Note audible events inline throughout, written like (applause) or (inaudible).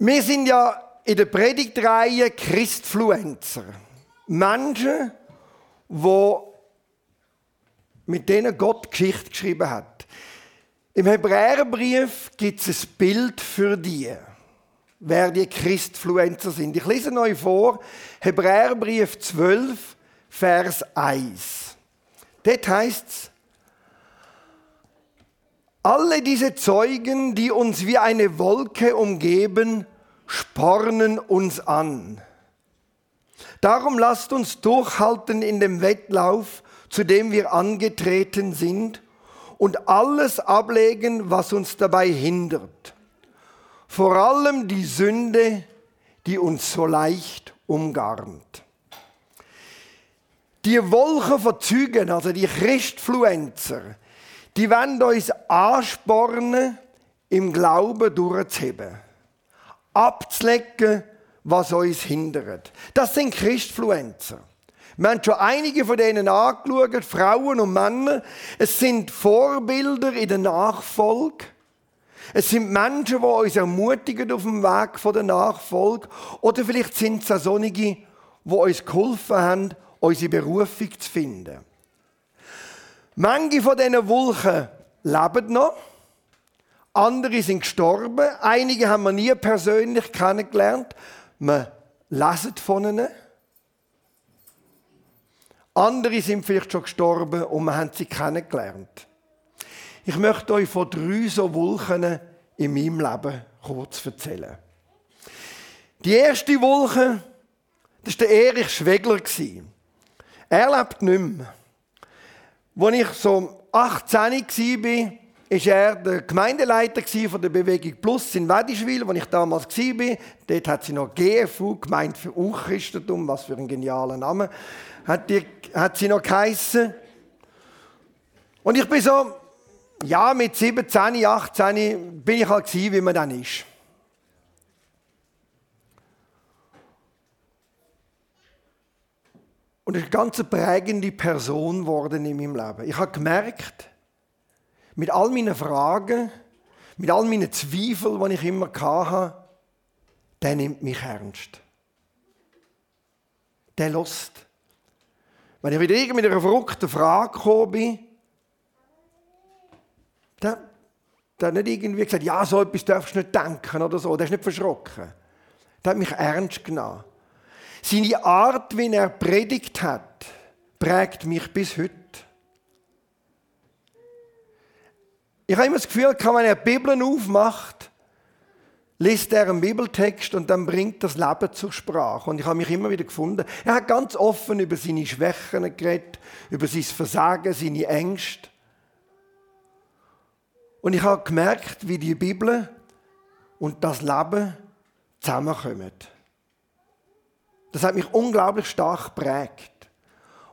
Wir sind ja in der Predigtreihe Christfluencer. Menschen, die mit denen Gott Geschichte geschrieben hat. Im Hebräerbrief gibt es ein Bild für die, wer die Christfluencer sind. Ich lese euch vor, Hebräerbrief 12, Vers 1. Dort heißt es, alle diese Zeugen, die uns wie eine Wolke umgeben, spornen uns an. Darum lasst uns durchhalten in dem Wettlauf, zu dem wir angetreten sind, und alles ablegen, was uns dabei hindert. Vor allem die Sünde, die uns so leicht umgarnt. Die Wolken von Zügen, also die Christfluencer, die wollen uns anspornen, im Glauben durchzuheben. Abzulegen, was uns hindert. Das sind Christfluencer. Wir haben schon einige von denen angeschaut, Frauen und Männer. Es sind Vorbilder in der Nachfolge. Es sind Menschen, die uns ermutigen auf dem Weg der Nachfolge. Oder vielleicht sind es auch solche, die uns geholfen haben, unsere Berufung zu finden. Manche von diesen Wolken leben noch. Andere sind gestorben. Einige haben wir nie persönlich kennengelernt. Wir lesen von ihnen. Andere sind vielleicht schon gestorben und wir haben sie kennengelernt. Ich möchte euch von drei so Wolken in meinem Leben kurz erzählen. Die erste Wolke, das war der Erich Schwegler. Er lebt nicht mehr. Als ich so 18 war, war er der Gemeindeleiter von der Bewegung Plus in Wedischwil, wo ich damals war. Dort hat sie noch GFU, Gemeinde für Unchristentum, was für ein genialer Name, hat, die, hat sie noch geheissen. Und ich bin so, ja, mit 17, 18 bin ich halt gewesen, wie man dann ist. Und ist eine ganz prägende Person geworden in meinem Leben. Ich habe gemerkt, mit all meinen Fragen, mit all meinen Zweifeln, die ich immer hatte, der nimmt mich ernst. Der lässt. Wenn ich wieder mit einer verrückten Frage gekommen bin, der, der hat nicht irgendwie gesagt, ja, so etwas darfst du nicht denken oder so. Der ist nicht verschrocken. Der hat mich ernst genommen. Seine Art, wie er predigt hat, prägt mich bis heute. Ich habe immer das Gefühl, wenn er die Bibel aufmacht, liest er einen Bibeltext und dann bringt das Leben zur Sprache. Und ich habe mich immer wieder gefunden, er hat ganz offen über seine Schwächen geredet, über sein Versagen, seine Ängste. Und ich habe gemerkt, wie die Bibel und das Leben zusammenkommen. Das hat mich unglaublich stark geprägt.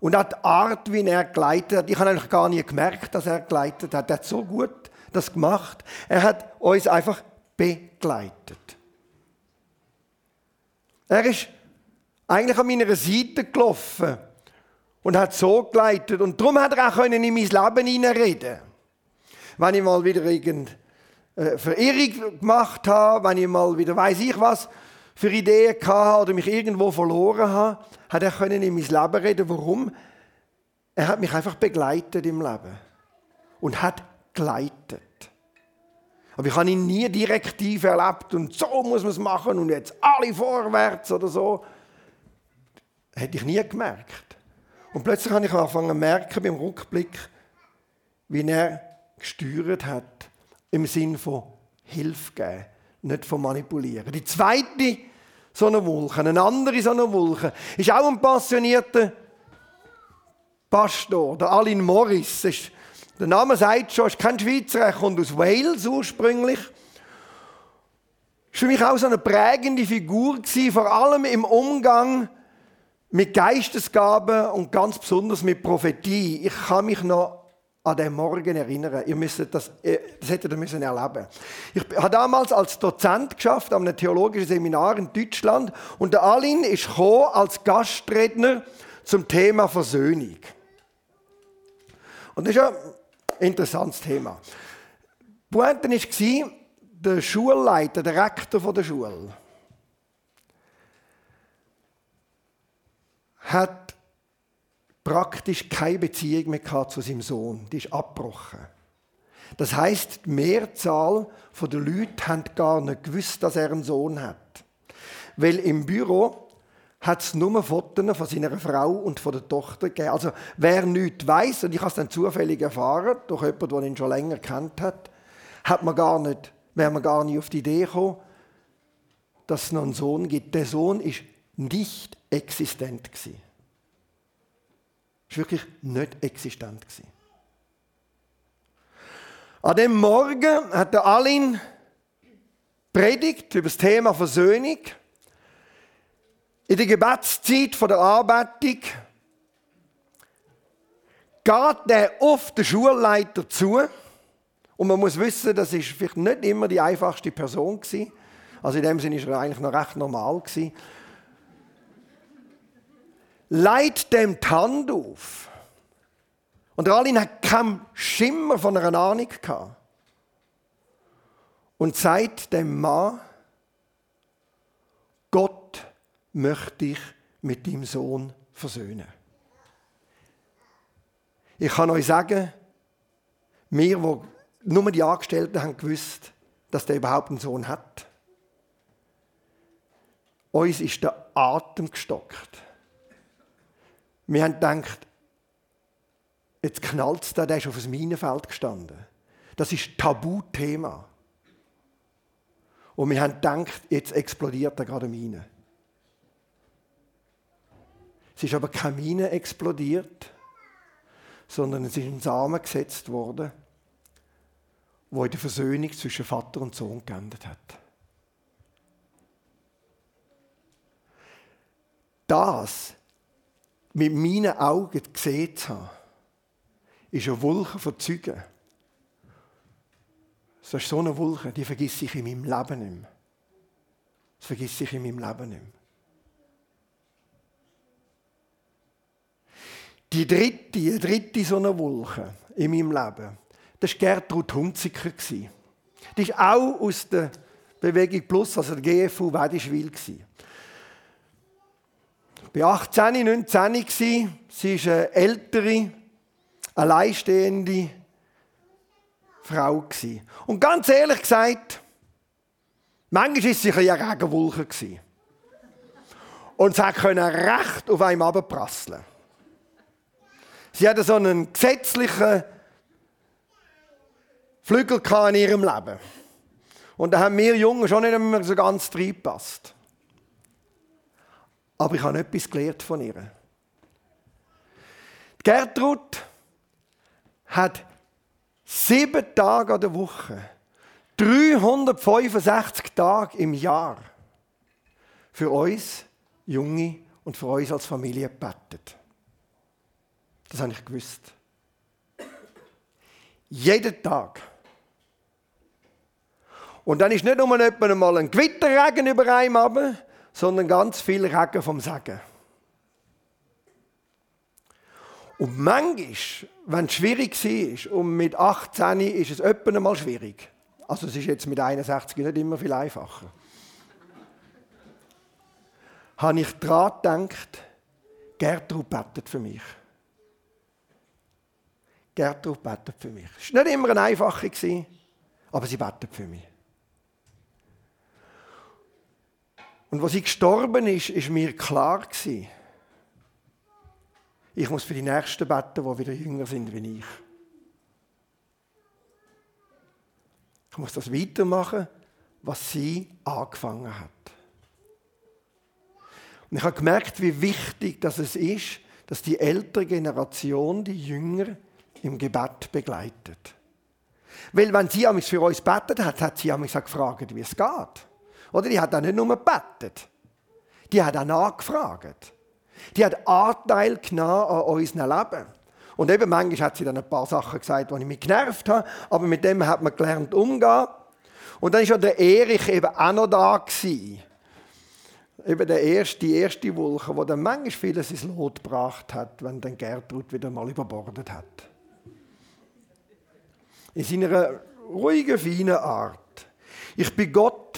Und auch die Art, wie er geleitet hat, ich habe eigentlich gar nie gemerkt, dass er geleitet hat. Er hat so gut das gemacht. Er hat uns einfach begleitet. Er ist eigentlich an meiner Seite gelaufen und hat so geleitet. Und darum hat er auch in mein Leben hineinreden Wenn ich mal wieder irgendeine äh, Verirrung gemacht habe, wenn ich mal wieder weiß ich was, für Ideen hatte oder mich irgendwo verloren habe, hat er in mein Leben reden. Warum? Er hat mich einfach begleitet im Leben und hat geleitet. Aber ich habe ihn nie direktiv erlebt und so muss man es machen und jetzt alle vorwärts oder so. Hätte ich nie gemerkt. Und plötzlich habe ich angefangen zu merken beim Rückblick, wie er gesteuert hat im Sinn von Hilfe geben nicht von manipulieren. Die zweite so eine Wolke, eine andere so eine Wolke, ist auch ein passionierter Pastor, der Alin Morris. Ist, der Name sagt schon, ist kein Schweizer, er kommt aus Wales ursprünglich. Ist für mich auch so eine prägende Figur gewesen, vor allem im Umgang mit Geistesgaben und ganz besonders mit Prophetie. Ich kann mich noch an den Morgen erinnern. Ihr müsst das, äh, das hättet ihr müssen erleben. Ich habe damals als Dozent geschafft an einem theologischen Seminar in Deutschland und der Alin ist als Gastredner zum Thema Versöhnung. Und das ist ein interessantes Thema. Die Pointe war, der Schulleiter, der Rektor der Schule, hat praktisch keine Beziehung mehr zu seinem Sohn. Die ist abgebrochen. Das heißt, die Mehrzahl der Leute hat gar nicht gewusst, dass er einen Sohn hat. Weil im Büro hat es nur Fotos von seiner Frau und von der Tochter gegeben. Also wer nichts weiß und ich habe es dann zufällig erfahren, durch jemanden, der ihn schon länger kennt hat, hat man gar nicht, wäre man gar nicht auf die Idee gekommen, dass es noch einen Sohn gibt. Der Sohn ist nicht existent gewesen. Ist wirklich nicht existent. An dem Morgen hat der Alin predigt über das Thema Versöhnung. In der Gebetszeit der Arbeitung geht er auf den Schulleiter zu. Und man muss wissen, das ist vielleicht nicht immer die einfachste Person. Also in dem Sinne war er eigentlich noch recht normal gewesen. Leitet dem die Hand auf und der Alin hat keinen Schimmer von einer Ahnung gehabt. Und sagt dem Mann, Gott möchte dich mit deinem Sohn versöhnen. Ich kann euch sagen, wir, wo nur die Angestellten haben gewusst, dass der überhaupt einen Sohn hat. Uns ist der Atem gestockt. Wir haben gedacht, Jetzt knallt es da, der ist auf dem Minenfeld gestanden. Das ist Tabuthema. Und wir haben gedacht, jetzt explodiert da gerade eine Mine. Es ist aber keine Mine explodiert, sondern es ist ein Samen gesetzt worden, wo in der Versöhnung zwischen Vater und Sohn geendet hat. Das mit meinen Augen gesehen zu haben, ist eine Wolke von Zeugen. Das ist so eine Wolke, die vergesse ich in meinem Leben nicht mehr. Das vergesse ich in meinem Leben nicht mehr. Die dritte, die dritte so eine Wolke in meinem Leben, das war Gertrud Hunziker. Die ist auch aus der Bewegung Plus, also der GFU Wedischwil. Ich war 18, 19. Sie ist eine ältere, alleinstehende Frau. Und ganz ehrlich gesagt, manchmal war es sicher eine Regenwolke. Und sie konnte recht auf einem abprasseln. Sie hatte so einen gesetzlichen Flügel in ihrem Leben. Und da haben wir Jungen schon nicht mehr so ganz reingepasst. Aber ich habe etwas gelernt von ihr. Gertrud hat sieben Tage an der Woche, 365 Tage im Jahr für uns Junge und für uns als Familie gebetet. Das habe ich gewusst. Jeden Tag. Und dann ist nicht nur mal ein Gewitterregen über einem, sondern ganz viel Regen vom Segen. Und manchmal, wenn es schwierig war, und mit 18 ist es öppen mal schwierig. Also es ist jetzt mit 61 nicht immer viel einfacher. (laughs) habe ich daran gedacht, Gertrud betet für mich. Gertrud betet für mich. Es war nicht immer eine einfache, aber sie betet für mich. Und als sie gestorben ist, ist mir klar gewesen, ich muss für die Nächsten beten, die wieder jünger sind wie ich. Ich muss das weitermachen, was sie angefangen hat. Und ich habe gemerkt, wie wichtig das es ist, dass die ältere Generation die Jünger im Gebet begleitet. Weil wenn sie für uns betet hat, hat sie mich gefragt, wie es geht. Oder die hat auch nicht nur gebetet, die hat auch nachgefragt. Die hat Anteil genommen an unserem Leben. Und eben manchmal hat sie dann ein paar Sachen gesagt, die ich mich genervt habe, aber mit dem hat man gelernt umgehen. Und dann war ja der Erich eben auch noch da. Gewesen. Eben der erste, die erste Wolke, die dann manchmal vieles ins Lot gebracht hat, wenn dann Gertrud wieder mal überbordet hat. In seiner ruhigen, feinen Art. Ich bin Gott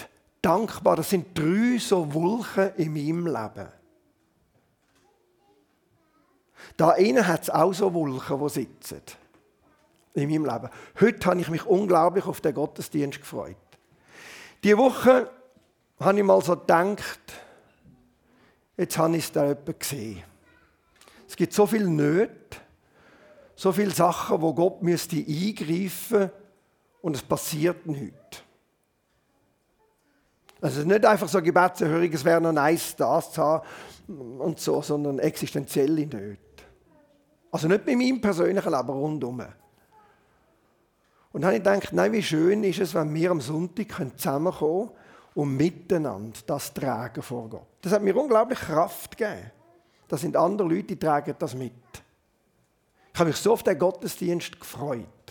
dankbar. Das sind drei so Wolken in meinem Leben. Da innen hat es auch so Wolken, die sitzen. In meinem Leben. Heute habe ich mich unglaublich auf den Gottesdienst gefreut. Die Woche habe ich mal so gedacht, jetzt habe ich es da gesehen. Es gibt so viel Nöte, so viele Sachen, wo Gott müsste eingreifen und es passiert nichts. Also nicht einfach so Gebetserhörung, es wäre noch nice, das zu haben und so, sondern existenzielle Nöte. Also nicht bei meinem persönlichen Leben rundum. Und dann habe ich gedacht, nein, wie schön ist es, wenn wir am Sonntag zusammenkommen und miteinander das tragen vor Gott. Das hat mir unglaublich Kraft gegeben. Das sind andere Leute, die tragen das mit. Ich habe mich so auf den Gottesdienst gefreut.